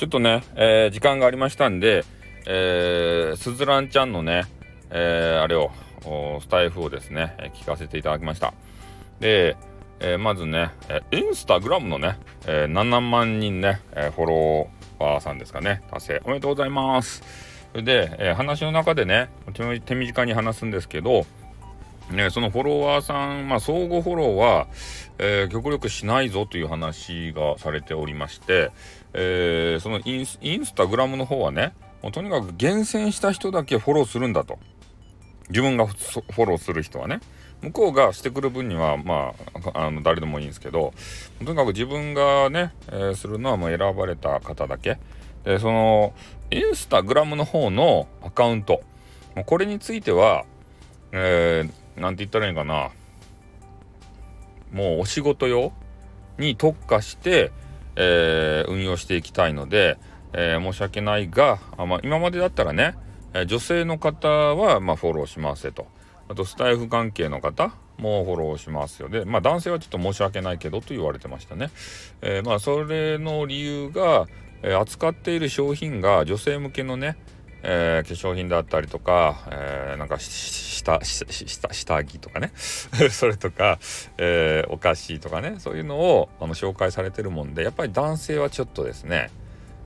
ちょっとね、えー、時間がありましたんで、えー、すずらんちゃんのね、えー、あれを、スタイフをですね、聞かせていただきました。で、えー、まずね、えインスタグラムのね、えー、7万人ね、えー、フォロワーさんですかね、達成。おめでとうございます。それで、え話の中でね、手短に話すんですけど、ね、そのフォロワーさん、まあ、相互フォローは、えー、極力しないぞという話がされておりまして、えー、そのインスタグラムの方はね、もうとにかく厳選した人だけフォローするんだと。自分がフォローする人はね。向こうがしてくる分には、まあ、あの誰でもいいんですけど、とにかく自分がね、えー、するのはもう選ばれた方だけ。で、その、インスタグラムの方のアカウント、これについては、えー、なんて言ったらいいかな。もうお仕事用に特化して、えー、運用していきたいので、えー、申し訳ないが、あまあ、今までだったらね、え女性の方は、まあ、フォローしますと。あと、スタイフ関係の方もフォローしますよ。で、まあ、男性はちょっと申し訳ないけどと言われてましたね。えー、まあ、それの理由が、え扱っている商品が女性向けのね、えー、化粧品だったりとか、えー、なんか下下下着とかね。それとか、えー、お菓子とかね。そういうのをあの紹介されてるもんでやっぱり男性はちょっとですね、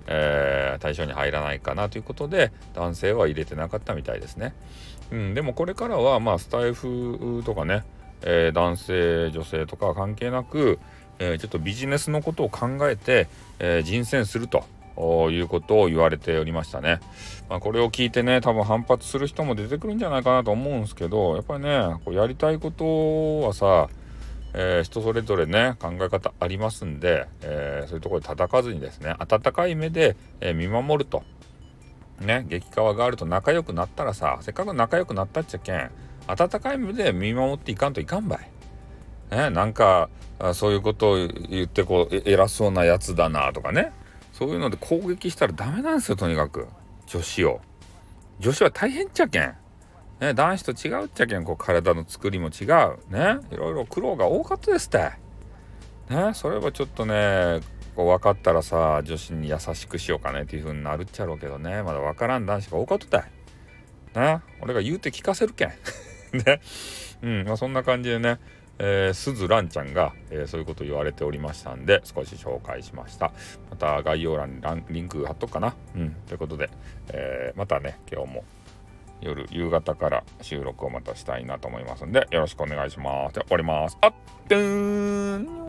えー、対象に入らないかなということで男性は入れてなかったみたいですね。うん、でもこれからはまあスタイフとかね、えー、男性女性とか関係なく、えー、ちょっとビジネスのことを考えて、えー、人選すると。いうことを言われておりましたね。まあ、これを聞いてね多分反発する人も出てくるんじゃないかなと思うんですけどやっぱりねこうやりたいことはさえー、人それぞれね考え方ありますんで、えー、そういうところで叩かずにですね温かい目で、えー、見守るとね激川があると仲良くなったらさせっかく仲良くなったっちゃけん温かい目で見守っていかんといかんばい。ね、なんかそういうことを言ってこう偉そうなやつだなとかねそういうので攻撃したらダメなんですよとにかく。女子を。女子は大変っちゃけん。ね、男子と違うっちゃけん。こう体の作りも違う。ねいろいろ苦労が多かったですって。ねそれはちょっとねこう分かったらさ女子に優しくしようかねっていう風になるっちゃろうけどね。まだ分からん男子が多かったね俺が言うて聞かせるけん。ね。うんまあそんな感じでね。え、すずらんちゃんが、えー、そういうこと言われておりましたんで少し紹介しましたまた概要欄にリンク貼っとくかなうんということで、えー、またね今日も夜夕方から収録をまたしたいなと思いますんでよろしくお願いします。じゃ終わります。あっ、ーん